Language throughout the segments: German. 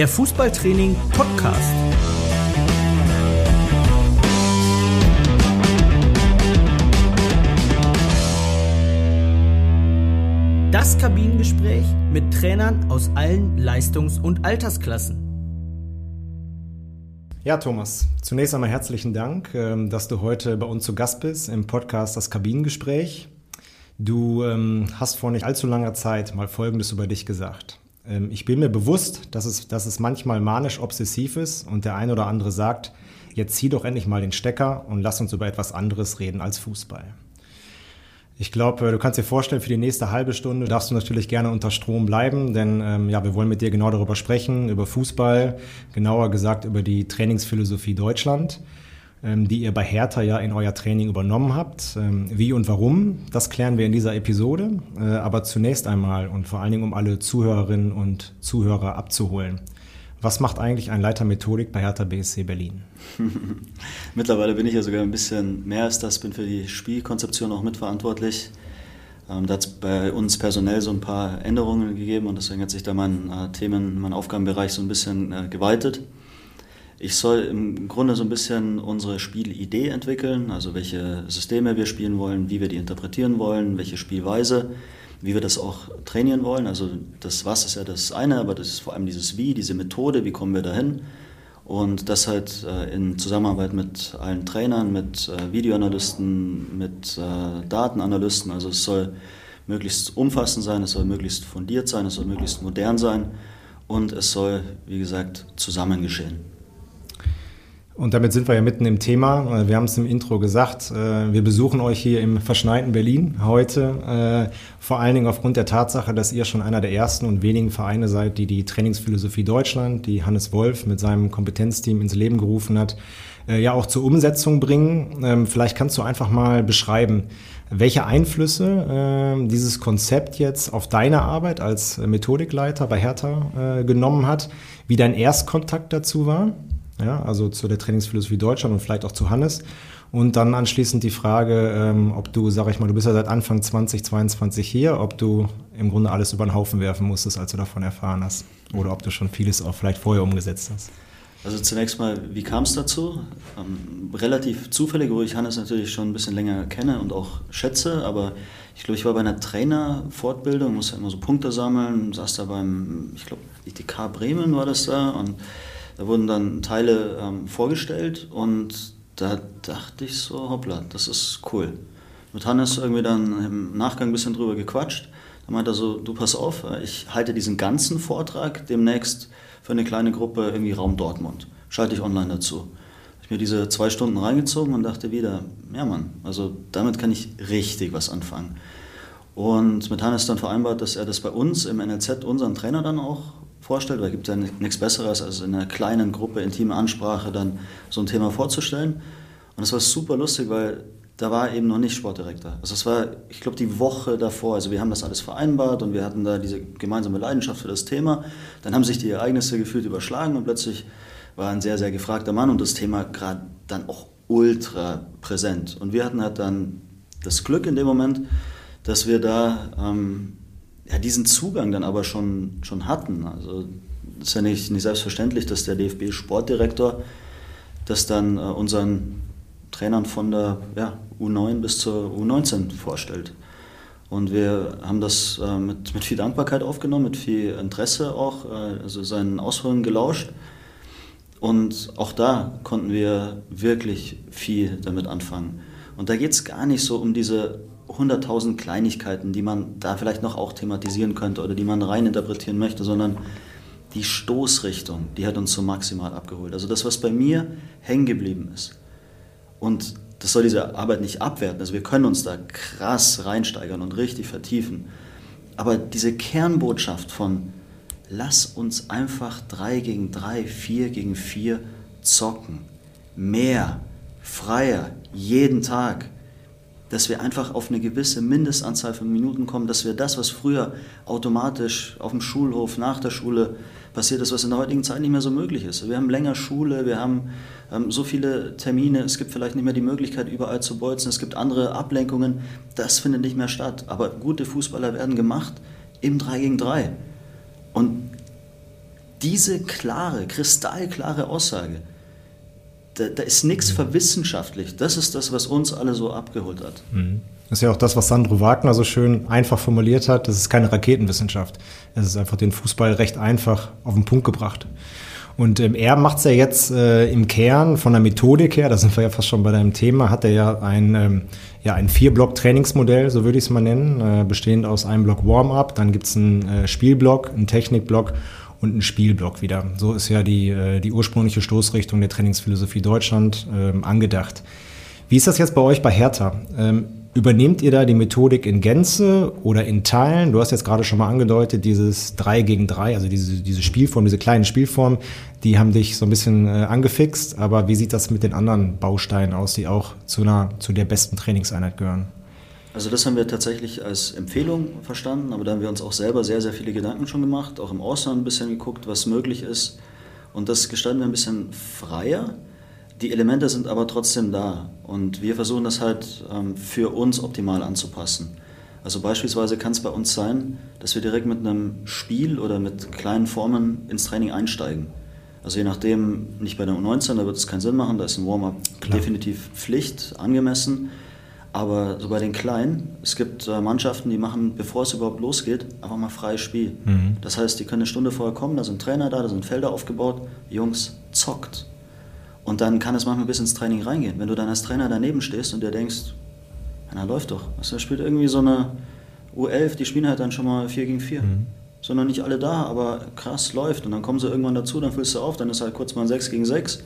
der Fußballtraining Podcast. Das Kabinengespräch mit Trainern aus allen Leistungs- und Altersklassen. Ja, Thomas, zunächst einmal herzlichen Dank, ähm, dass du heute bei uns zu Gast bist im Podcast Das Kabinengespräch. Du ähm, hast vor nicht allzu langer Zeit mal Folgendes über dich gesagt. Ähm, ich bin mir bewusst, dass es, dass es manchmal manisch-obsessiv ist und der eine oder andere sagt, jetzt zieh doch endlich mal den Stecker und lass uns über etwas anderes reden als Fußball. Ich glaube, äh, du kannst dir vorstellen, für die nächste halbe Stunde darfst du natürlich gerne unter Strom bleiben, denn ähm, ja, wir wollen mit dir genau darüber sprechen, über Fußball, genauer gesagt über die Trainingsphilosophie Deutschland, die ihr bei Hertha ja in euer Training übernommen habt. Ähm, wie und warum, das klären wir in dieser Episode. Äh, aber zunächst einmal und vor allen Dingen, um alle Zuhörerinnen und Zuhörer abzuholen. Was macht eigentlich ein Leiter Methodik bei Hertha BSC Berlin? Mittlerweile bin ich ja sogar ein bisschen mehr als das, bin für die Spielkonzeption auch mitverantwortlich. Ähm, da hat es bei uns personell so ein paar Änderungen gegeben und deswegen hat sich da mein äh, Themen, mein Aufgabenbereich so ein bisschen äh, geweitet. Ich soll im Grunde so ein bisschen unsere Spielidee entwickeln, also welche Systeme wir spielen wollen, wie wir die interpretieren wollen, welche Spielweise wie wir das auch trainieren wollen. Also das Was ist ja das eine, aber das ist vor allem dieses Wie, diese Methode, wie kommen wir dahin. Und das halt äh, in Zusammenarbeit mit allen Trainern, mit äh, Videoanalysten, mit äh, Datenanalysten. Also es soll möglichst umfassend sein, es soll möglichst fundiert sein, es soll möglichst modern sein und es soll, wie gesagt, zusammen geschehen. Und damit sind wir ja mitten im Thema. Wir haben es im Intro gesagt. Äh, wir besuchen euch hier im verschneiten Berlin heute. Äh, vor allen Dingen aufgrund der Tatsache, dass ihr schon einer der ersten und wenigen Vereine seid, die die Trainingsphilosophie Deutschland, die Hannes Wolf mit seinem Kompetenzteam ins Leben gerufen hat, äh, ja auch zur Umsetzung bringen. Ähm, vielleicht kannst du einfach mal beschreiben, welche Einflüsse dieses Konzept jetzt auf deine Arbeit als Methodikleiter bei Hertha genommen hat, wie dein Erstkontakt dazu war ja, also zu der Trainingsphilosophie Deutschland und vielleicht auch zu Hannes. Und dann anschließend die Frage, ähm, ob du, sag ich mal, du bist ja seit Anfang 2022 hier, ob du im Grunde alles über den Haufen werfen musstest, als du davon erfahren hast. Oder ob du schon vieles auch vielleicht vorher umgesetzt hast. Also zunächst mal, wie kam es dazu? Ähm, relativ zufällig, wo ich Hannes natürlich schon ein bisschen länger kenne und auch schätze, aber ich glaube, ich war bei einer Trainerfortbildung, musste immer so Punkte sammeln, saß da beim, ich glaube, ITK Bremen war das da und da wurden dann Teile ähm, vorgestellt und da dachte ich so, hoppla, das ist cool. Mit Hannes irgendwie dann im Nachgang ein bisschen drüber gequatscht. Da meinte er so, du pass auf, ich halte diesen ganzen Vortrag demnächst für eine kleine Gruppe irgendwie Raum Dortmund. Schalte ich online dazu. Habe ich mir diese zwei Stunden reingezogen und dachte wieder, ja Mann, also damit kann ich richtig was anfangen. Und mit Hannes dann vereinbart, dass er das bei uns im NLZ unseren Trainer dann auch vorstellt, weil es gibt ja nichts Besseres, als in einer kleinen Gruppe, intime Ansprache dann so ein Thema vorzustellen. Und es war super lustig, weil da war eben noch nicht Sportdirektor. Also es war, ich glaube, die Woche davor. Also wir haben das alles vereinbart und wir hatten da diese gemeinsame Leidenschaft für das Thema. Dann haben sich die Ereignisse gefühlt überschlagen und plötzlich war ein sehr, sehr gefragter Mann und das Thema gerade dann auch ultra präsent. Und wir hatten halt dann das Glück in dem Moment, dass wir da ähm, ja, diesen Zugang dann aber schon, schon hatten. Also es ist ja nicht, nicht selbstverständlich, dass der DFB-Sportdirektor das dann äh, unseren Trainern von der ja, U9 bis zur U19 vorstellt. Und wir haben das äh, mit, mit viel Dankbarkeit aufgenommen, mit viel Interesse auch, äh, also seinen Ausführungen gelauscht. Und auch da konnten wir wirklich viel damit anfangen. Und da geht es gar nicht so um diese 100.000 Kleinigkeiten, die man da vielleicht noch auch thematisieren könnte oder die man rein interpretieren möchte, sondern die Stoßrichtung, die hat uns so maximal abgeholt. Also das, was bei mir hängen geblieben ist. Und das soll diese Arbeit nicht abwerten. Also wir können uns da krass reinsteigern und richtig vertiefen. Aber diese Kernbotschaft von lass uns einfach drei gegen drei, vier gegen vier zocken. Mehr, freier, jeden Tag dass wir einfach auf eine gewisse Mindestanzahl von Minuten kommen, dass wir das, was früher automatisch auf dem Schulhof nach der Schule passiert ist, was in der heutigen Zeit nicht mehr so möglich ist. Wir haben länger Schule, wir haben ähm, so viele Termine, es gibt vielleicht nicht mehr die Möglichkeit, überall zu bolzen, es gibt andere Ablenkungen, das findet nicht mehr statt. Aber gute Fußballer werden gemacht im 3 gegen 3. Und diese klare, kristallklare Aussage, da, da ist nichts verwissenschaftlich. Das ist das, was uns alle so abgeholt hat. Mhm. Das ist ja auch das, was Sandro Wagner so schön einfach formuliert hat. Das ist keine Raketenwissenschaft. Es ist einfach den Fußball recht einfach auf den Punkt gebracht. Und ähm, er macht es ja jetzt äh, im Kern von der Methodik her, da sind wir ja fast schon bei deinem Thema, hat er ja ein, ähm, ja, ein Vier-Block-Trainingsmodell, so würde ich es mal nennen, äh, bestehend aus einem Block Warm-up, dann gibt es einen äh, Spielblock, einen Technikblock und einen Spielblock wieder. So ist ja die, äh, die ursprüngliche Stoßrichtung der Trainingsphilosophie Deutschland ähm, angedacht. Wie ist das jetzt bei euch bei Hertha? Ähm, Übernehmt ihr da die Methodik in Gänze oder in Teilen? Du hast jetzt gerade schon mal angedeutet, dieses 3 gegen 3, also diese, diese Spielform, diese kleinen Spielformen, die haben dich so ein bisschen äh, angefixt. Aber wie sieht das mit den anderen Bausteinen aus, die auch zu, einer, zu der besten Trainingseinheit gehören? Also das haben wir tatsächlich als Empfehlung verstanden, aber da haben wir uns auch selber sehr, sehr viele Gedanken schon gemacht, auch im Ausland ein bisschen geguckt, was möglich ist. Und das gestalten wir ein bisschen freier. Die Elemente sind aber trotzdem da und wir versuchen das halt ähm, für uns optimal anzupassen. Also beispielsweise kann es bei uns sein, dass wir direkt mit einem Spiel oder mit kleinen Formen ins Training einsteigen. Also je nachdem, nicht bei der U19, da wird es keinen Sinn machen, da ist ein Warm-up definitiv Pflicht, angemessen. Aber so bei den Kleinen, es gibt äh, Mannschaften, die machen, bevor es überhaupt losgeht, einfach mal freies Spiel. Mhm. Das heißt, die können eine Stunde vorher kommen, da sind Trainer da, da sind Felder aufgebaut, Jungs, zockt. Und dann kann es manchmal bis ins Training reingehen. Wenn du dann als Trainer daneben stehst und dir denkst, na läuft doch. Also, da spielt irgendwie so eine U11, die spielen halt dann schon mal 4 gegen 4. Mhm. Sind noch nicht alle da, aber krass läuft. Und dann kommen sie irgendwann dazu, dann füllst du auf, dann ist halt kurz mal ein 6 gegen 6.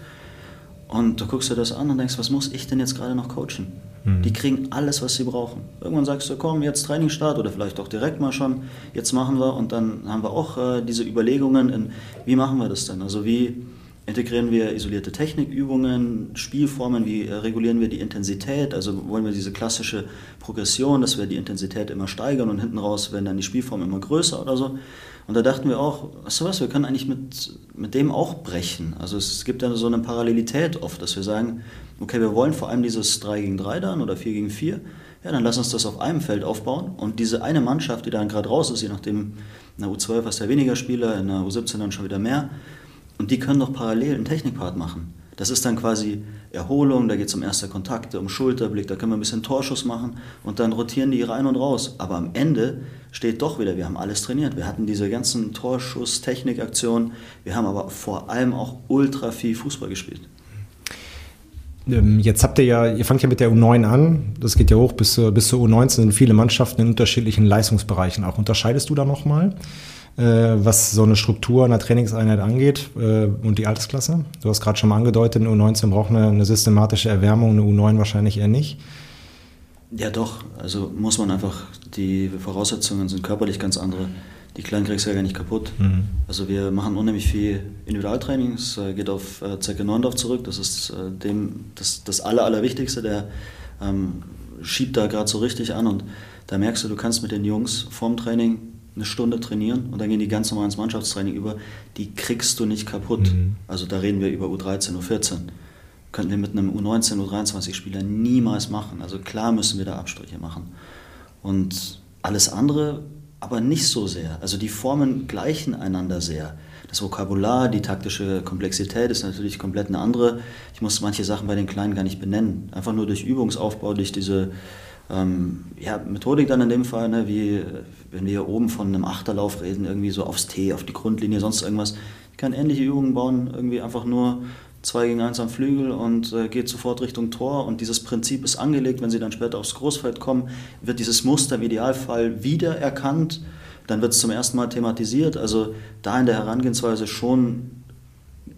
Und du guckst dir das an und denkst, was muss ich denn jetzt gerade noch coachen? Mhm. Die kriegen alles, was sie brauchen. Irgendwann sagst du, komm, jetzt Trainingsstart oder vielleicht auch direkt mal schon, jetzt machen wir. Und dann haben wir auch äh, diese Überlegungen in, wie machen wir das denn? Also wie integrieren wir isolierte Technikübungen, Spielformen, wie äh, regulieren wir die Intensität, also wollen wir diese klassische Progression, dass wir die Intensität immer steigern und hinten raus werden dann die Spielformen immer größer oder so. Und da dachten wir auch, weißt du was, wir können eigentlich mit, mit dem auch brechen. Also es gibt ja so eine Parallelität oft, dass wir sagen, okay, wir wollen vor allem dieses 3 gegen 3 dann oder 4 gegen 4, ja, dann lass uns das auf einem Feld aufbauen und diese eine Mannschaft, die dann gerade raus ist, je nachdem, in der U12 hast du ja weniger Spieler, in der U17 dann schon wieder mehr, und die können doch parallel einen Technikpart machen. Das ist dann quasi Erholung, da geht es um erste Kontakte, um Schulterblick, da können wir ein bisschen Torschuss machen und dann rotieren die rein und raus. Aber am Ende steht doch wieder, wir haben alles trainiert. Wir hatten diese ganzen Torschuss-Technikaktionen, wir haben aber vor allem auch ultra viel Fußball gespielt. Ähm, jetzt habt ihr ja, ihr fangt ja mit der U9 an, das geht ja hoch bis, bis zur U19, sind viele Mannschaften in unterschiedlichen Leistungsbereichen auch. Unterscheidest du da nochmal? Was so eine Struktur einer Trainingseinheit angeht äh, und die Altersklasse? Du hast gerade schon mal angedeutet, eine U19 braucht eine, eine systematische Erwärmung, eine U9 wahrscheinlich eher nicht. Ja, doch. Also muss man einfach, die Voraussetzungen sind körperlich ganz andere. Die Kleinen kriegst du ja gar nicht kaputt. Mhm. Also wir machen unheimlich viel Individualtraining. Es äh, geht auf äh, Zecke Neundorf zurück. Das ist äh, dem, das, das Aller, Allerwichtigste. Der ähm, schiebt da gerade so richtig an und da merkst du, du kannst mit den Jungs vorm Training eine Stunde trainieren und dann gehen die ganz normal ins Mannschaftstraining über, die kriegst du nicht kaputt. Mhm. Also da reden wir über U13, U14. Könnten wir mit einem U19, U23-Spieler niemals machen. Also klar müssen wir da Abstriche machen. Und alles andere aber nicht so sehr. Also die Formen gleichen einander sehr. Das Vokabular, die taktische Komplexität ist natürlich komplett eine andere. Ich muss manche Sachen bei den Kleinen gar nicht benennen. Einfach nur durch Übungsaufbau, durch diese ähm, ja, Methodik dann in dem Fall, ne, wie wenn wir hier oben von einem Achterlauf reden, irgendwie so aufs T, auf die Grundlinie, sonst irgendwas. Ich kann ähnliche Übungen bauen, irgendwie einfach nur 2 gegen 1 am Flügel und äh, geht sofort Richtung Tor. Und dieses Prinzip ist angelegt, wenn sie dann später aufs Großfeld kommen, wird dieses Muster im Idealfall wiedererkannt. Dann wird es zum ersten Mal thematisiert. Also da in der Herangehensweise schon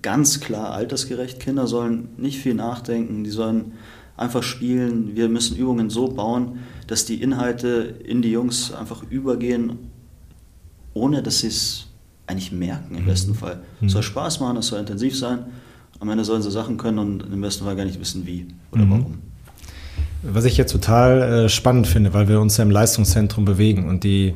ganz klar altersgerecht. Kinder sollen nicht viel nachdenken, die sollen einfach spielen. Wir müssen Übungen so bauen, dass die Inhalte in die Jungs einfach übergehen, ohne dass sie es eigentlich merken im mhm. besten Fall. Es soll mhm. Spaß machen, es soll intensiv sein. Am Ende sollen sie Sachen können und im besten Fall gar nicht wissen, wie oder mhm. warum. Was ich jetzt total äh, spannend finde, weil wir uns ja im Leistungszentrum bewegen und die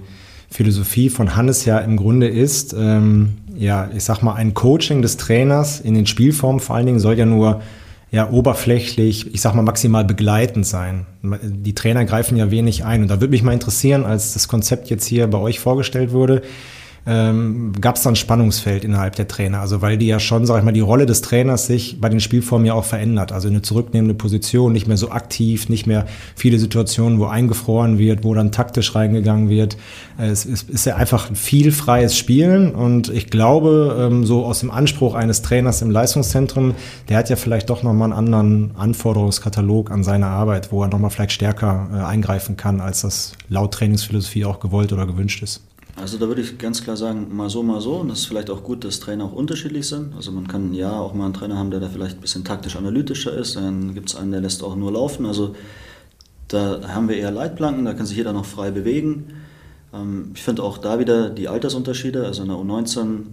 Philosophie von Hannes ja im Grunde ist, ähm, ja, ich sag mal, ein Coaching des Trainers in den Spielformen vor allen Dingen soll ja nur ja oberflächlich, ich sag mal maximal begleitend sein. Die Trainer greifen ja wenig ein. Und da würde mich mal interessieren, als das Konzept jetzt hier bei euch vorgestellt wurde, ähm, gab es da ein Spannungsfeld innerhalb der Trainer? Also weil die ja schon, sag ich mal, die Rolle des Trainers sich bei den Spielformen ja auch verändert. Also eine zurücknehmende Position, nicht mehr so aktiv, nicht mehr viele Situationen, wo eingefroren wird, wo dann taktisch reingegangen wird. Es ist ja einfach viel freies Spielen und ich glaube, ähm, so aus dem Anspruch eines Trainers im Leistungszentrum, der hat ja vielleicht doch nochmal einen anderen Anforderungskatalog an seine Arbeit, wo er nochmal vielleicht stärker äh, eingreifen kann, als das laut Trainingsphilosophie auch gewollt oder gewünscht ist. Also da würde ich ganz klar sagen, mal so, mal so. Und das ist vielleicht auch gut, dass Trainer auch unterschiedlich sind. Also man kann ja auch mal einen Trainer haben, der da vielleicht ein bisschen taktisch-analytischer ist. Dann gibt es einen, der lässt auch nur laufen. Also da haben wir eher Leitplanken, da kann sich jeder noch frei bewegen. Ähm, ich finde auch da wieder die Altersunterschiede. Also in der U19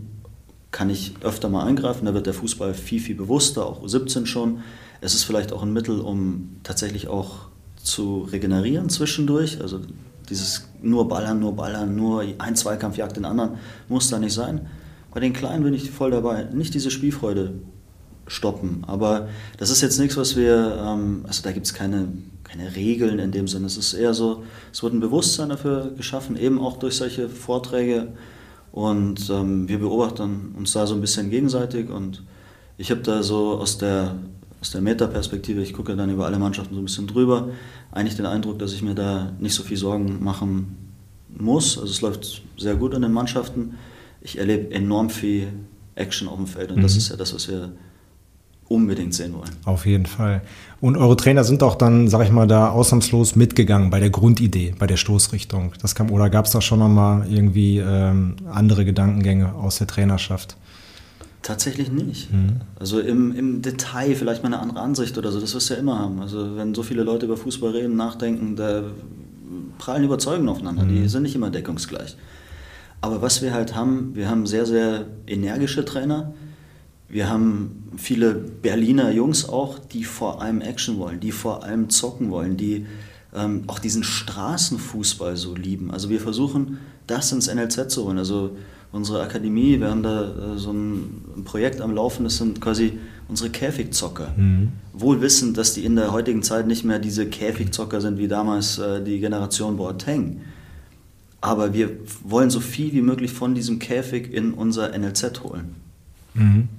kann ich öfter mal eingreifen, da wird der Fußball viel, viel bewusster, auch U17 schon. Es ist vielleicht auch ein Mittel, um tatsächlich auch zu regenerieren zwischendurch. Also dieses nur ballern, nur ballern, nur ein Zweikampf jagt den anderen, muss da nicht sein. Bei den Kleinen bin ich voll dabei. Nicht diese Spielfreude stoppen. Aber das ist jetzt nichts, was wir, ähm, also da gibt es keine, keine Regeln in dem Sinne. Es ist eher so, es wird ein Bewusstsein dafür geschaffen, eben auch durch solche Vorträge. Und ähm, wir beobachten uns da so ein bisschen gegenseitig. Und ich habe da so aus der aus der Metaperspektive, ich gucke dann über alle Mannschaften so ein bisschen drüber, eigentlich den Eindruck, dass ich mir da nicht so viel Sorgen machen muss. Also es läuft sehr gut in den Mannschaften. Ich erlebe enorm viel Action auf dem Feld und mhm. das ist ja das, was wir unbedingt sehen wollen. Auf jeden Fall. Und eure Trainer sind auch dann, sag ich mal, da ausnahmslos mitgegangen bei der Grundidee, bei der Stoßrichtung. Das kam, oder gab es da schon nochmal irgendwie ähm, andere Gedankengänge aus der Trainerschaft? Tatsächlich nicht. Mhm. Also im, im Detail vielleicht mal eine andere Ansicht oder so, das wirst du ja immer haben. Also wenn so viele Leute über Fußball reden, nachdenken, da prallen Überzeugungen aufeinander, mhm. die sind nicht immer deckungsgleich. Aber was wir halt haben, wir haben sehr, sehr energische Trainer. Wir haben viele Berliner Jungs auch, die vor allem Action wollen, die vor allem zocken wollen, die ähm, auch diesen Straßenfußball so lieben. Also wir versuchen, das ins NLZ zu holen. Also unsere Akademie, wir haben da äh, so ein, ein, Projekt am Laufen, das sind quasi unsere Käfigzocker. Mhm. Wohl wissend, dass die in der heutigen Zeit nicht mehr diese Käfigzocker sind wie damals äh, die Generation Boateng. Aber wir wollen so viel wie möglich von diesem Käfig in unser NLZ holen. Mhm.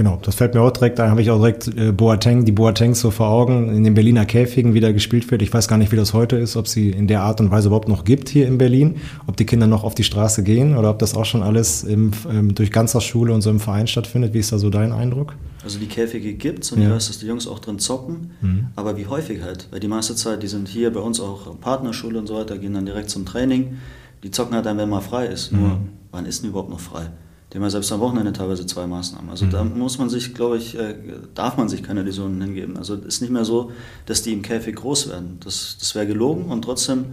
Genau, das fällt mir auch direkt, da habe ich auch direkt äh, Boateng, die Boatengs so vor Augen, in den Berliner Käfigen wieder gespielt wird. Ich weiß gar nicht, wie das heute ist, ob sie in der Art und Weise überhaupt noch gibt hier in Berlin, ob die Kinder noch auf die Straße gehen oder ob das auch schon alles im, ähm, durch Ganztagsschule und so im Verein stattfindet. Wie ist da so dein Eindruck? Also die Käfige gibt es und ja. ich weiß, dass die Jungs auch drin zocken, mhm. aber wie häufig halt, weil die meiste Zeit, die sind hier bei uns auch Partnerschule und so weiter, gehen dann direkt zum Training, die zocken halt dann, wenn mal frei ist. Mhm. Nur, wann ist denn überhaupt noch frei? Die haben ja selbst am Wochenende teilweise zwei Maßnahmen. Also mhm. da muss man sich, glaube ich, äh, darf man sich keine Illusionen hingeben. Also es ist nicht mehr so, dass die im Käfig groß werden. Das, das wäre gelogen und trotzdem,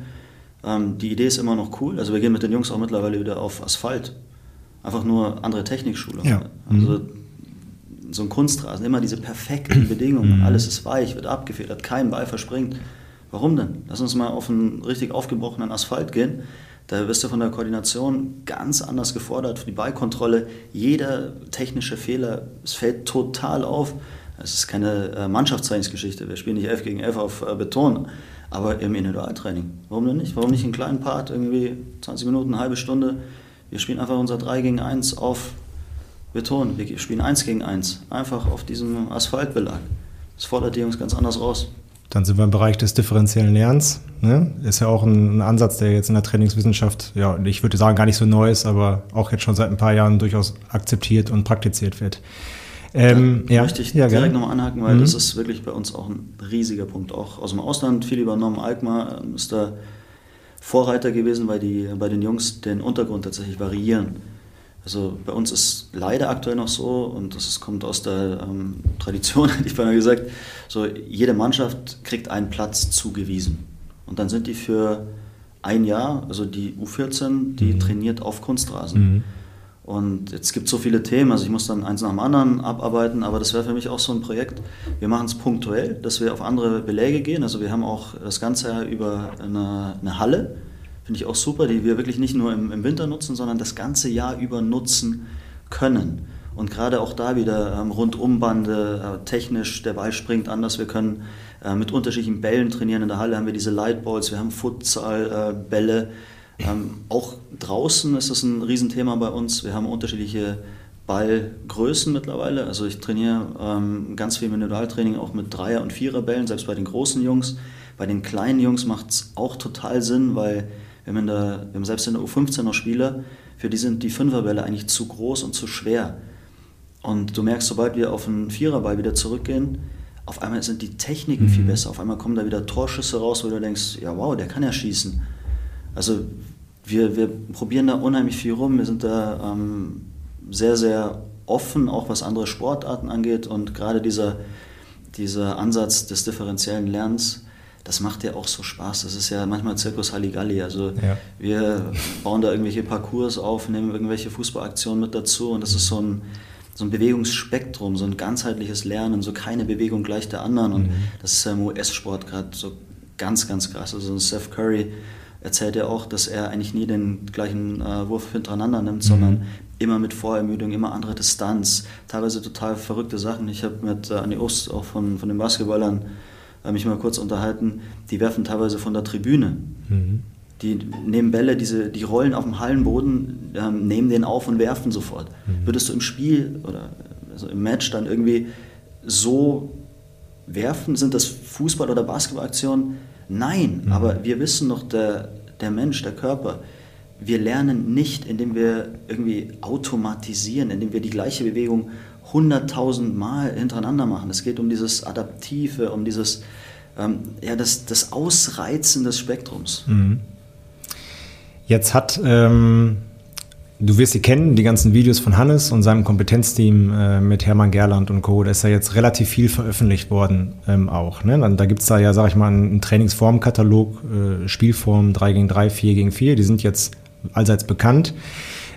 ähm, die Idee ist immer noch cool. Also wir gehen mit den Jungs auch mittlerweile wieder auf Asphalt. Einfach nur andere Technikschule. Ja. Also mhm. so ein Kunstrasen, immer diese perfekten Bedingungen. Mhm. Alles ist weich, wird abgefedert, kein Ball verspringt. Warum denn? Lass uns mal auf einen richtig aufgebrochenen Asphalt gehen da wirst du von der Koordination ganz anders gefordert, die Ballkontrolle, jeder technische Fehler, es fällt total auf. Es ist keine äh, Mannschaftstrainingsgeschichte, wir spielen nicht 11 gegen 11 auf äh, Beton, aber im Individualtraining. Warum denn nicht? Warum nicht einen kleinen Part, irgendwie 20 Minuten, eine halbe Stunde? Wir spielen einfach unser 3 gegen 1 auf Beton, wir spielen 1 gegen 1, einfach auf diesem Asphaltbelag. Das fordert die Jungs ganz anders raus. Dann sind wir im Bereich des differenziellen Lernens. Ne? Ist ja auch ein, ein, Ansatz, der jetzt in der Trainingswissenschaft, ja, ich würde sagen, gar nicht so neu ist, aber auch jetzt schon seit ein paar Jahren durchaus akzeptiert und praktiziert wird. Ähm, da ja, möchte ich ja, direkt nochmal anhaken, weil mhm. das ist wirklich bei uns auch ein riesiger Punkt. Auch aus dem Ausland viel übernommen. Alkmaar ähm, ist da Vorreiter gewesen, weil die bei den Jungs den Untergrund tatsächlich variieren. Also bei uns ist leider aktuell noch so, und das kommt aus der ähm, Tradition, hätte ich beinahe gesagt, so jede Mannschaft kriegt einen Platz zugewiesen. Und dann sind die für ein Jahr, also die U14, die mhm. trainiert auf Kunstrasen. Mhm. Und jetzt gibt es so viele Themen, also ich muss dann eins nach dem anderen abarbeiten, aber das wäre für mich auch so ein Projekt. Wir machen es punktuell, dass wir auf andere Beläge gehen. Also wir haben auch das Ganze ja über eine, eine Halle, Finde ich auch super, die wir wirklich nicht nur im, im, Winter nutzen, sondern das ganze Jahr über nutzen können. Und gerade auch da wieder ähm, Rundumbande, äh, technisch, der Ball springt anders. Wir können äh, mit unterschiedlichen Bällen trainieren. In der Halle haben wir diese Lightballs, wir haben Futsal-Bälle. Ähm, auch draußen ist das ein Riesenthema bei uns. Wir haben unterschiedliche Ballgrößen mittlerweile. Also ich trainiere ähm, ganz viel Individualtraining auch mit Dreier- und Viererbällen, selbst bei den großen Jungs. Bei den kleinen Jungs macht es auch total Sinn, weil wir haben, der, wir haben selbst in der U15 noch Spieler, für die sind die Fünferbälle eigentlich zu groß und zu schwer. Und du merkst, sobald wir auf einen Viererball wieder zurückgehen, auf einmal sind die Techniken mhm. viel besser. Auf einmal kommen da wieder Torschüsse raus, wo du denkst, ja wow, der kann ja schießen. Also wir, wir probieren da unheimlich viel rum. Wir sind da ähm, sehr, sehr offen, auch was andere Sportarten angeht. Und gerade dieser, dieser Ansatz des differenziellen Lernens, das macht ja auch so Spaß. Das ist ja manchmal Zirkus Halligalli. Also ja. wir bauen da irgendwelche Parcours auf, nehmen irgendwelche Fußballaktionen mit dazu und das ist so ein, so ein Bewegungsspektrum, so ein ganzheitliches Lernen, so keine Bewegung gleich der anderen. Und mhm. das ist ja im US-Sport gerade so ganz, ganz krass. Also Seth Curry erzählt ja auch, dass er eigentlich nie den gleichen äh, Wurf hintereinander nimmt, mhm. sondern immer mit Vorermüdung, immer andere Distanz, teilweise total verrückte Sachen. Ich habe mit äh, Anni Ost, auch von, von den Basketballern, mich mal kurz unterhalten, die werfen teilweise von der Tribüne. Mhm. Die nehmen Bälle, diese, die rollen auf dem Hallenboden, ähm, nehmen den auf und werfen sofort. Mhm. Würdest du im Spiel oder also im Match dann irgendwie so werfen? Sind das Fußball- oder Basketballaktionen? Nein, mhm. aber wir wissen doch, der, der Mensch, der Körper, wir lernen nicht, indem wir irgendwie automatisieren, indem wir die gleiche Bewegung hunderttausend Mal hintereinander machen. Es geht um dieses Adaptive, um dieses ähm, ja, das, das Ausreizen des Spektrums. Mhm. Jetzt hat, ähm, du wirst sie kennen, die ganzen Videos von Hannes und seinem Kompetenzteam äh, mit Hermann Gerland und Co. Da ist ja jetzt relativ viel veröffentlicht worden ähm, auch. Ne? Dann, da gibt es da ja, sag ich mal, einen Trainingsformkatalog, äh, Spielformen 3 gegen 3, 4 gegen 4, die sind jetzt allseits bekannt.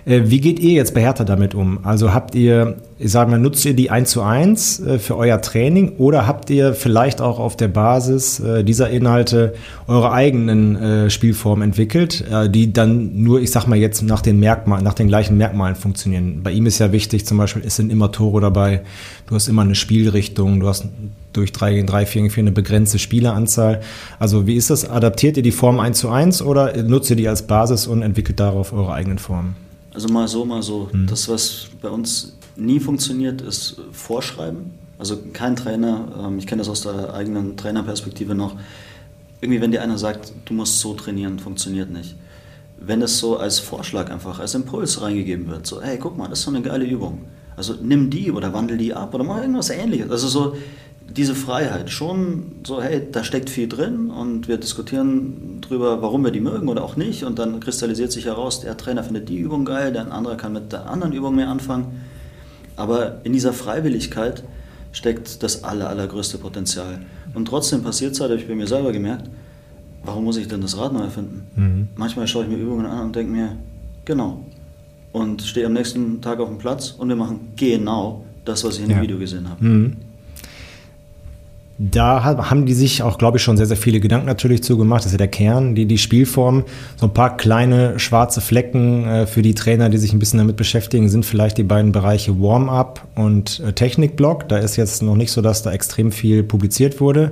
Äh, wie geht ihr jetzt bei Hertha damit um? Also habt ihr, ich sage mal, nutzt ihr die 1 zu 1 äh, für euer Training oder habt ihr vielleicht auch auf der Basis äh, dieser Inhalte eure eigenen Spielformen entwickelt, die dann nur, ich sag mal jetzt nach den Merkmalen, nach den gleichen Merkmalen funktionieren? Bei ihm ist ja wichtig, zum Beispiel, es sind immer Tore dabei, du hast immer eine Spielrichtung, du hast durch 3 gegen 3, 4 gegen 4 eine begrenzte Spieleranzahl. Also wie ist das? Adaptiert ihr die Form 1 zu 1 oder nutzt ihr die als Basis und entwickelt darauf eure eigenen Formen? Also mal so, mal so. Mhm. Das, was bei uns nie funktioniert, ist Vorschreiben. Also kein Trainer, ähm, ich kenne das aus der eigenen Trainerperspektive noch, irgendwie wenn dir einer sagt, du musst so trainieren, funktioniert nicht. Wenn es so als Vorschlag einfach, als Impuls reingegeben wird, so, hey, guck mal, das ist so eine geile Übung. Also nimm die oder wandel die ab oder mach irgendwas ähnliches. Also so, diese Freiheit schon so, hey, da steckt viel drin und wir diskutieren drüber, warum wir die mögen oder auch nicht und dann kristallisiert sich heraus, der Trainer findet die Übung geil, der andere kann mit der anderen Übung mehr anfangen. Aber in dieser Freiwilligkeit steckt das aller, allergrößte Potenzial. Und trotzdem passiert es halt, habe ich bei mir selber gemerkt, warum muss ich denn das Rad neu erfinden? Mhm. Manchmal schaue ich mir Übungen an und denke mir, genau. Und stehe am nächsten Tag auf dem Platz und wir machen genau das, was ich in dem Video gesehen habe. Mhm da haben die sich auch, glaube ich, schon sehr, sehr viele Gedanken natürlich zugemacht. Das ist ja der Kern, die, die Spielform. So ein paar kleine schwarze Flecken äh, für die Trainer, die sich ein bisschen damit beschäftigen, sind vielleicht die beiden Bereiche Warm-up und äh, Technikblock. Da ist jetzt noch nicht so, dass da extrem viel publiziert wurde.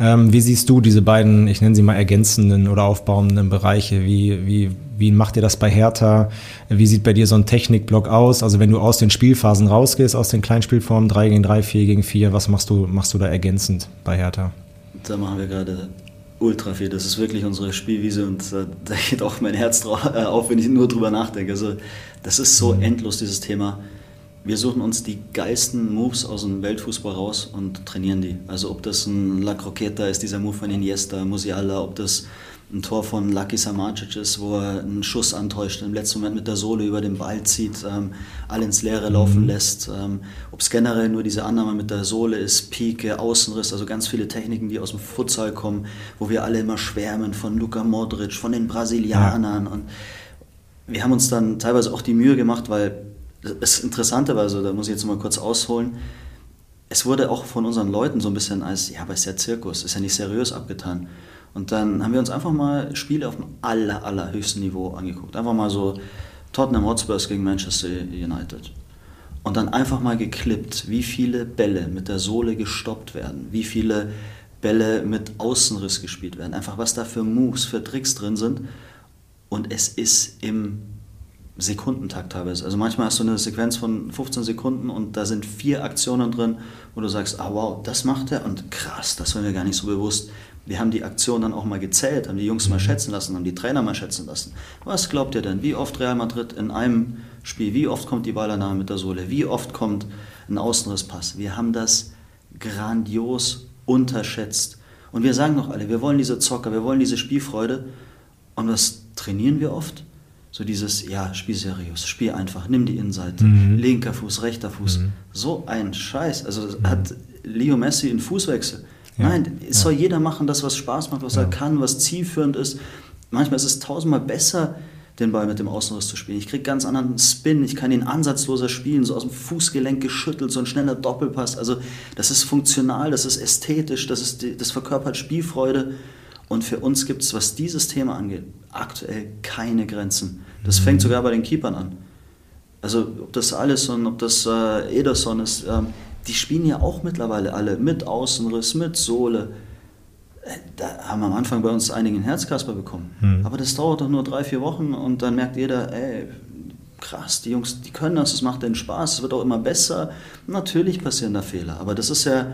Ähm, wie siehst du diese beiden, ich nenne sie mal ergänzenden oder aufbauenden Bereiche? Wie, wie, wie macht ihr das bei Hertha? Wie sieht bei dir so ein Technikblock aus? Also wenn du aus den Spielphasen rausgehst, aus den Kleinspielformen 3 gegen 3, 4 gegen 4, was machst du, machst du da ergänzend bei Hertha? Da machen wir gerade ultra viel. Das ist wirklich unsere Spielwiese und äh, da geht auch mein Herz äh, auf, wenn ich nur drüber nachdenke. Also das ist so mhm. endlos, dieses Thema wir suchen uns die geilsten Moves aus dem Weltfußball raus und trainieren die. Also ob das ein La Croqueta ist, dieser Move von Iniesta, Musiala, ob das ein Tor von Lucky Samacic ist, wo er einen Schuss antäuscht, im letzten Moment mit der Sohle über den Ball zieht, ähm, alle ins Leere laufen mhm. lässt. Ähm, ob es generell nur diese Annahme mit der Sohle ist, Pike, Außenriss, also ganz viele Techniken, die aus dem Futsal kommen, wo wir alle immer schwärmen von Luka Modric, von den Brasilianern. Ja. Und wir haben uns dann teilweise auch die Mühe gemacht, weil das Interessante war, also da muss ich jetzt mal kurz ausholen, es wurde auch von unseren Leuten so ein bisschen als, ja, aber ist ja Zirkus, ist ja nicht seriös abgetan. Und dann haben wir uns einfach mal Spiele auf dem aller, allerhöchsten Niveau angeguckt. Einfach mal so Tottenham Hotspurs gegen Manchester United. Und dann einfach mal geklippt, wie viele Bälle mit der Sohle gestoppt werden, wie viele Bälle mit Außenriss gespielt werden, einfach was da für Moves, für Tricks drin sind. und es ist im Sekundentakt teilweise. Also manchmal hast du eine Sequenz von 15 Sekunden und da sind vier Aktionen drin, wo du sagst, ah wow, das macht er und krass, das war mir gar nicht so bewusst. Wir haben die Aktion dann auch mal gezählt, haben die Jungs mal mhm. schätzen lassen, haben die Trainer mal schätzen lassen. Was glaubt ihr denn? Wie oft Real Madrid in einem Spiel, wie oft kommt die Ballannahme mit der Sohle, wie oft kommt ein Außenrisspass? Wir haben das grandios unterschätzt. Und wir sagen noch alle, wir wollen diese Zocker, wir wollen diese Spielfreude. Und was trainieren wir oft? So dieses, ja, spiel seriös, spiel einfach, nimm die Innenseite, mhm. linker Fuß, rechter Fuß. Mhm. So ein Scheiß. Also mhm. hat Leo Messi einen Fußwechsel. Ja. Nein, es ja. soll jeder machen, das, was Spaß macht, was ja. er kann, was zielführend ist. Manchmal ist es tausendmal besser, den Ball mit dem Außenriss zu spielen. Ich kriege ganz anderen Spin, ich kann ihn ansatzloser spielen, so aus dem Fußgelenk geschüttelt, so ein schneller Doppelpass. Also das ist funktional, das ist ästhetisch, das, ist das verkörpert Spielfreude. Und für uns gibt es, was dieses Thema angeht, aktuell keine Grenzen. Das mhm. fängt sogar bei den Keepern an. Also ob das Alisson, ob das äh, Ederson ist, ähm, die spielen ja auch mittlerweile alle mit Außenriss, mit Sohle. Äh, da haben wir am Anfang bei uns einige einen Herzkasper bekommen. Mhm. Aber das dauert doch nur drei, vier Wochen und dann merkt jeder, ey, krass, die Jungs, die können das, es macht denen Spaß, es wird auch immer besser. Natürlich passieren da Fehler, aber das ist ja,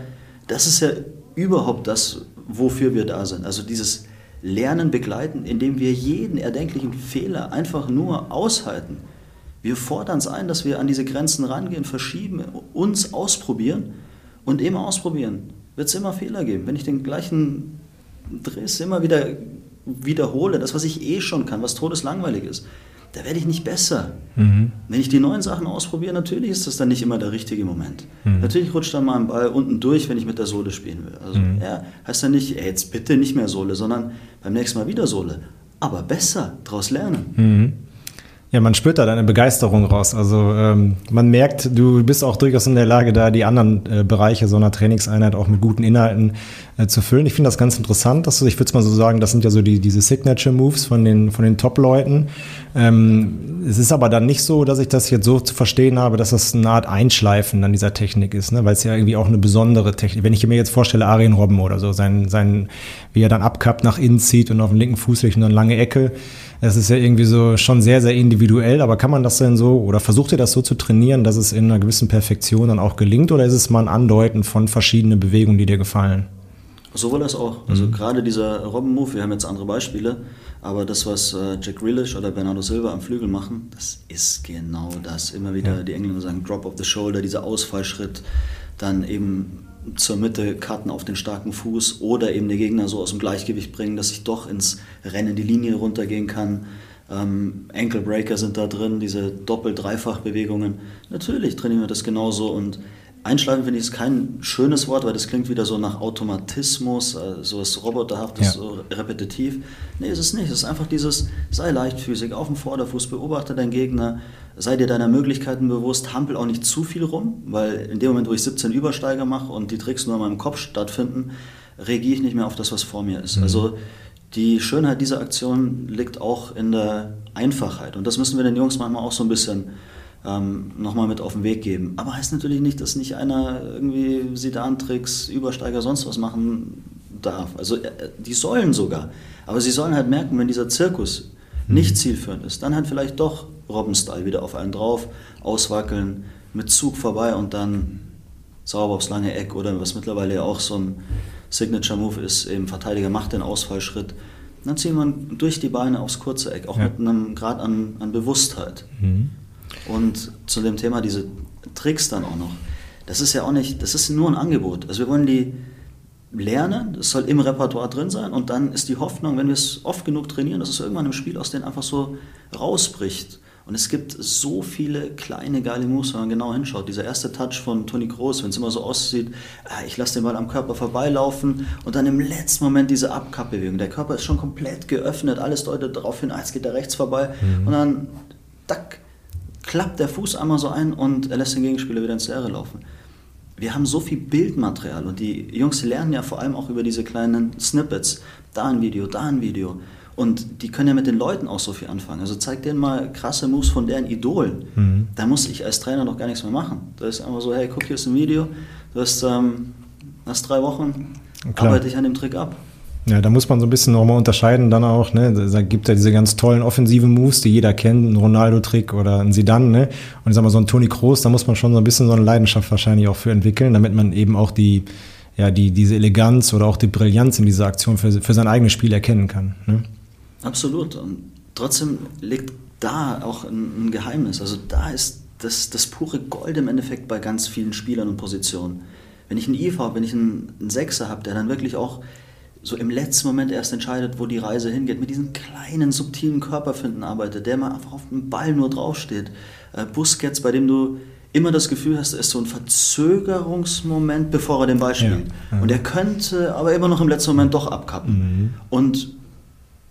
das ist ja überhaupt das, wofür wir da sind. Also dieses Lernen begleiten, indem wir jeden erdenklichen Fehler einfach nur aushalten. Wir fordern es ein, dass wir an diese Grenzen rangehen, verschieben, uns ausprobieren und immer ausprobieren. Wird es immer Fehler geben. Wenn ich den gleichen Dress immer wieder wiederhole, das, was ich eh schon kann, was todeslangweilig ist, da werde ich nicht besser. Mhm. Wenn ich die neuen Sachen ausprobiere, natürlich ist das dann nicht immer der richtige Moment. Mhm. Natürlich rutscht dann mal ein Ball unten durch, wenn ich mit der Sohle spielen will. Also mhm. ja, heißt dann nicht, ey, jetzt bitte nicht mehr Sohle, sondern beim nächsten Mal wieder Sohle. Aber besser, daraus lernen. Ja, man spürt da deine Begeisterung raus. Also ähm, man merkt, du bist auch durchaus in der Lage, da die anderen äh, Bereiche so einer Trainingseinheit auch mit guten Inhalten äh, zu füllen. Ich finde das ganz interessant. Dass du, ich würde es mal so sagen, das sind ja so die, diese Signature Moves von den, von den Top-Leuten. Ähm, es ist aber dann nicht so, dass ich das jetzt so zu verstehen habe, dass das eine Art Einschleifen an dieser Technik ist, ne? weil es ja irgendwie auch eine besondere Technik. Wenn ich mir jetzt vorstelle, Arjen Robben oder so, sein, sein, wie er dann abkappt, nach innen zieht und auf den linken Fuß legt und dann lange Ecke es ist ja irgendwie so schon sehr, sehr individuell, aber kann man das denn so oder versucht ihr das so zu trainieren, dass es in einer gewissen Perfektion dann auch gelingt oder ist es mal ein Andeuten von verschiedenen Bewegungen, die dir gefallen? Sowohl als auch. Also mhm. gerade dieser Robben-Move, wir haben jetzt andere Beispiele, aber das, was äh, Jack Grealish oder Bernardo Silva am Flügel machen, das ist genau das. Immer wieder, ja. die Engländer sagen Drop of the Shoulder, dieser Ausfallschritt, dann eben zur Mitte Karten auf den starken Fuß oder eben den Gegner so aus dem Gleichgewicht bringen, dass ich doch ins Rennen die Linie runtergehen kann. Ähm, Ankle Breaker sind da drin, diese Doppel-Dreifach-Bewegungen. Natürlich trainieren wir das genauso und Einschleifen finde ich ist kein schönes Wort, weil das klingt wieder so nach Automatismus, äh, so ist roboterhaft, ja. so repetitiv. Nee, ist es nicht. Es ist einfach dieses, sei leichtfüßig, auf dem Vorderfuß, beobachte deinen Gegner, sei dir deiner Möglichkeiten bewusst, hampel auch nicht zu viel rum, weil in dem Moment, wo ich 17 Übersteiger mache und die Tricks nur in meinem Kopf stattfinden, reagiere ich nicht mehr auf das, was vor mir ist. Mhm. Also die Schönheit dieser Aktion liegt auch in der Einfachheit. Und das müssen wir den Jungs manchmal auch so ein bisschen ähm, nochmal mit auf den Weg geben. Aber heißt natürlich nicht, dass nicht einer irgendwie Sidan-Tricks, Übersteiger, sonst was machen darf. Also äh, die sollen sogar. Aber sie sollen halt merken, wenn dieser Zirkus mhm. nicht zielführend ist, dann halt vielleicht doch Robben-Style wieder auf einen drauf, auswackeln, mit Zug vorbei und dann sauber aufs lange Eck oder was mittlerweile ja auch so ein Signature-Move ist, eben Verteidiger macht den Ausfallschritt. Dann zieht man durch die Beine aufs kurze Eck, auch ja. mit einem Grad an, an Bewusstheit. Mhm. Und zu dem Thema diese Tricks dann auch noch. Das ist ja auch nicht, das ist nur ein Angebot. Also wir wollen die lernen, das soll im Repertoire drin sein und dann ist die Hoffnung, wenn wir es oft genug trainieren, dass es irgendwann im Spiel aus denen einfach so rausbricht. Und es gibt so viele kleine geile Moves, wenn man genau hinschaut. Dieser erste Touch von Toni Kroos, wenn es immer so aussieht, ah, ich lasse den Ball am Körper vorbeilaufen und dann im letzten Moment diese Abkappbewegung. Der Körper ist schon komplett geöffnet, alles deutet darauf hin, ah, jetzt geht er rechts vorbei mhm. und dann, tack, klappt der Fuß einmal so ein und er lässt den Gegenspieler wieder ins Leere laufen. Wir haben so viel Bildmaterial und die Jungs lernen ja vor allem auch über diese kleinen Snippets. Da ein Video, da ein Video. Und die können ja mit den Leuten auch so viel anfangen. Also zeig denen mal krasse Moves von deren Idolen. Mhm. Da muss ich als Trainer noch gar nichts mehr machen. Da ist einfach so, hey, guck, hier ist ein Video. Du hast, ähm, hast drei Wochen, Klar. arbeite ich an dem Trick ab. Ja, da muss man so ein bisschen nochmal unterscheiden dann auch, ne? Da gibt ja diese ganz tollen offensiven Moves, die jeder kennt, ein Ronaldo-Trick oder ein Sidan, ne? Und ich sag mal, so ein Toni Kroos, da muss man schon so ein bisschen so eine Leidenschaft wahrscheinlich auch für entwickeln, damit man eben auch die, ja, die, diese Eleganz oder auch die Brillanz in dieser Aktion für, für sein eigenes Spiel erkennen kann. Ne? Absolut. Und trotzdem liegt da auch ein, ein Geheimnis. Also da ist das, das pure Gold im Endeffekt bei ganz vielen Spielern und Positionen. Wenn ich einen IV habe, wenn ich einen, einen Sechser habe, der dann wirklich auch so im letzten Moment erst entscheidet, wo die Reise hingeht, mit diesen kleinen, subtilen Körperfinden arbeitet, der mal einfach auf dem Ball nur draufsteht. Äh, Busquets, bei dem du immer das Gefühl hast, ist so ein Verzögerungsmoment, bevor er den Ball spielt. Ja, ja. Und er könnte aber immer noch im letzten Moment doch abkappen. Mhm. Und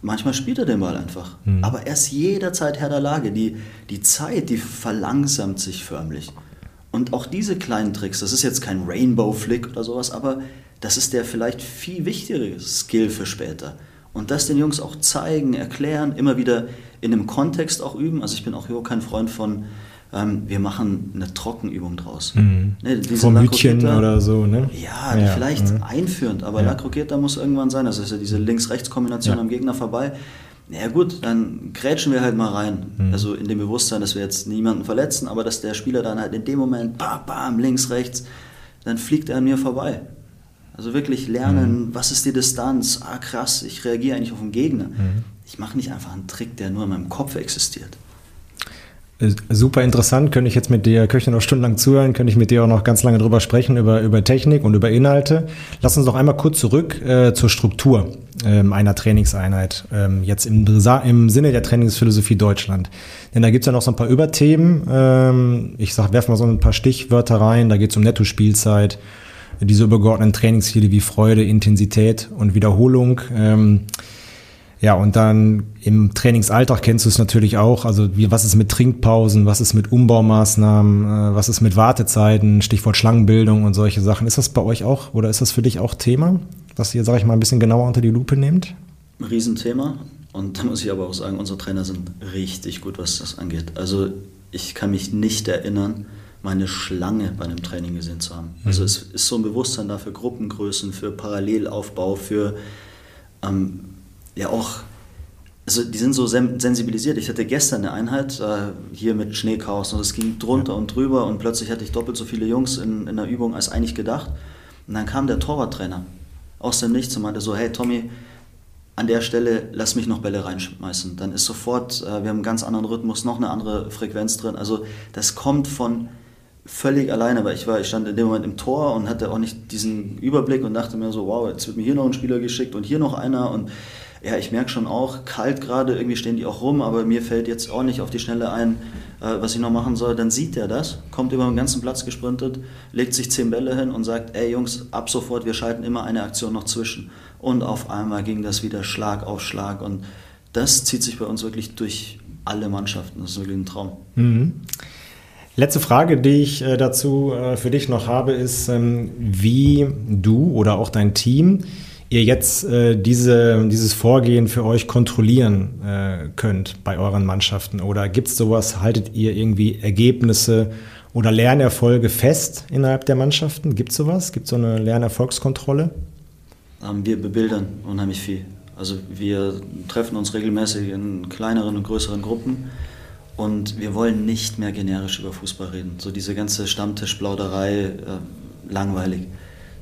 manchmal spielt er den Ball einfach. Mhm. Aber er ist jederzeit Herr der Lage. Die, die Zeit, die verlangsamt sich förmlich. Und auch diese kleinen Tricks, das ist jetzt kein Rainbow-Flick oder sowas, aber das ist der vielleicht viel wichtigere Skill für später. Und das den Jungs auch zeigen, erklären, immer wieder in einem Kontext auch üben. Also ich bin auch kein Freund von, ähm, wir machen eine Trockenübung draus. Mhm. Ne, Vom Hütchen oder so, ne? Ja, ja vielleicht mhm. einführend, aber ja. La Croqueta muss irgendwann sein. Das ist ja diese Links-Rechts-Kombination ja. am Gegner vorbei. Ja gut, dann grätschen wir halt mal rein. Mhm. Also in dem Bewusstsein, dass wir jetzt niemanden verletzen, aber dass der Spieler dann halt in dem Moment, bam, bam, links, rechts, dann fliegt er an mir vorbei. Also wirklich lernen, mhm. was ist die Distanz? Ah, krass, ich reagiere eigentlich auf den Gegner. Mhm. Ich mache nicht einfach einen Trick, der nur in meinem Kopf existiert. Äh, super interessant, könnte ich jetzt mit dir, ich noch stundenlang zuhören, könnte ich mit dir auch noch ganz lange drüber sprechen, über, über Technik und über Inhalte. Lass uns noch einmal kurz zurück äh, zur Struktur ähm, einer Trainingseinheit, ähm, jetzt im, im Sinne der Trainingsphilosophie Deutschland. Denn da gibt es ja noch so ein paar Überthemen. Ähm, ich sag, werf mal so ein paar Stichwörter rein, da geht es um Netto-Spielzeit, diese übergeordneten Trainingsziele wie Freude, Intensität und Wiederholung. Ähm, ja, und dann im Trainingsalltag kennst du es natürlich auch. Also wie, was ist mit Trinkpausen, was ist mit Umbaumaßnahmen, äh, was ist mit Wartezeiten, Stichwort Schlangenbildung und solche Sachen. Ist das bei euch auch oder ist das für dich auch Thema, was ihr, sag ich mal, ein bisschen genauer unter die Lupe nehmt? Ein Riesenthema. Und da muss ich aber auch sagen, unsere Trainer sind richtig gut, was das angeht. Also ich kann mich nicht erinnern, meine Schlange bei einem Training gesehen zu haben. Also mhm. es ist so ein Bewusstsein dafür, Gruppengrößen, für Parallelaufbau, für ähm, ja auch, also die sind so sensibilisiert. Ich hatte gestern eine Einheit äh, hier mit Schneechaos und es ging drunter ja. und drüber und plötzlich hatte ich doppelt so viele Jungs in, in der Übung als eigentlich gedacht. Und dann kam der Torwarttrainer aus dem Nichts und meinte so, hey Tommy, an der Stelle lass mich noch Bälle reinschmeißen. Dann ist sofort, äh, wir haben einen ganz anderen Rhythmus, noch eine andere Frequenz drin. Also das kommt von völlig alleine, weil ich war, ich stand in dem Moment im Tor und hatte auch nicht diesen Überblick und dachte mir so, wow, jetzt wird mir hier noch ein Spieler geschickt und hier noch einer und ja, ich merke schon auch, kalt gerade, irgendwie stehen die auch rum, aber mir fällt jetzt auch nicht auf die Schnelle ein, äh, was ich noch machen soll. Dann sieht er das, kommt über den ganzen Platz gesprintet, legt sich zehn Bälle hin und sagt, ey Jungs, ab sofort, wir schalten immer eine Aktion noch zwischen. Und auf einmal ging das wieder Schlag auf Schlag und das zieht sich bei uns wirklich durch alle Mannschaften. Das ist wirklich ein Traum. Mhm. Letzte Frage, die ich äh, dazu äh, für dich noch habe, ist, ähm, wie du oder auch dein Team ihr jetzt äh, diese, dieses Vorgehen für euch kontrollieren äh, könnt bei euren Mannschaften? Oder gibt es sowas, haltet ihr irgendwie Ergebnisse oder Lernerfolge fest innerhalb der Mannschaften? Gibt es sowas? Gibt es so eine Lernerfolgskontrolle? Ähm, wir bebildern unheimlich viel. Also wir treffen uns regelmäßig in kleineren und größeren Gruppen und wir wollen nicht mehr generisch über Fußball reden. So diese ganze Stammtischplauderei, äh, langweilig.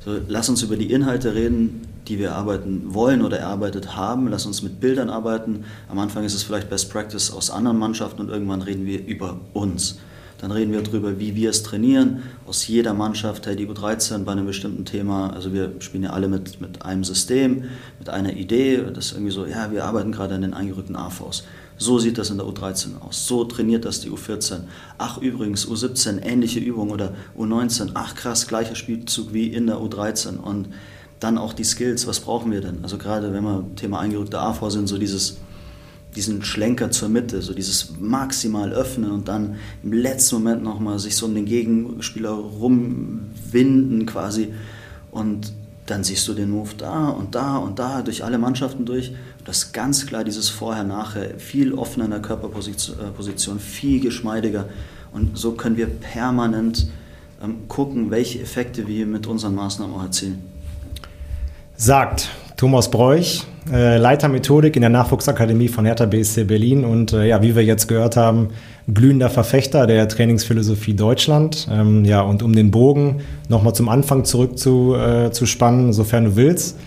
So, lass uns über die Inhalte reden, die wir arbeiten wollen oder erarbeitet haben. Lass uns mit Bildern arbeiten. Am Anfang ist es vielleicht Best Practice aus anderen Mannschaften und irgendwann reden wir über uns. Dann reden wir darüber, wie wir es trainieren. Aus jeder Mannschaft, hey, die U13 bei einem bestimmten Thema. Also wir spielen ja alle mit, mit einem System, mit einer Idee. Das ist irgendwie so, ja, wir arbeiten gerade an den eingerückten AVs. So sieht das in der U13 aus. So trainiert das die U14. Ach übrigens, U17, ähnliche Übung oder U19. Ach krass, gleicher Spielzug wie in der U13. Und dann auch die Skills, was brauchen wir denn? Also gerade wenn wir Thema eingerückte AV sind, so dieses, diesen Schlenker zur Mitte, so dieses maximal öffnen und dann im letzten Moment nochmal sich so um den Gegenspieler rumwinden quasi. Und dann siehst du den Move da und da und da durch alle Mannschaften durch das ist ganz klar dieses Vorher-Nachher, viel offener in der Körperposition, viel geschmeidiger. Und so können wir permanent ähm, gucken, welche Effekte wir mit unseren Maßnahmen auch erzielen. Sagt Thomas Bräuch, äh, Leiter Methodik in der Nachwuchsakademie von Hertha BSC Berlin und äh, ja, wie wir jetzt gehört haben, glühender Verfechter der Trainingsphilosophie Deutschland. Ähm, ja, und um den Bogen nochmal zum Anfang zurück zu, äh, zu spannen, sofern du willst,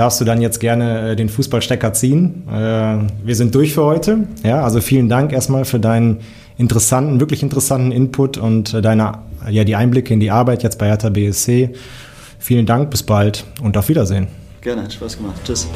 darfst du dann jetzt gerne äh, den Fußballstecker ziehen. Äh, wir sind durch für heute. Ja, also vielen Dank erstmal für deinen interessanten, wirklich interessanten Input und äh, deine, ja, die Einblicke in die Arbeit jetzt bei Hertha BSC. Vielen Dank, bis bald und auf Wiedersehen. Gerne, hat Spaß gemacht. Tschüss.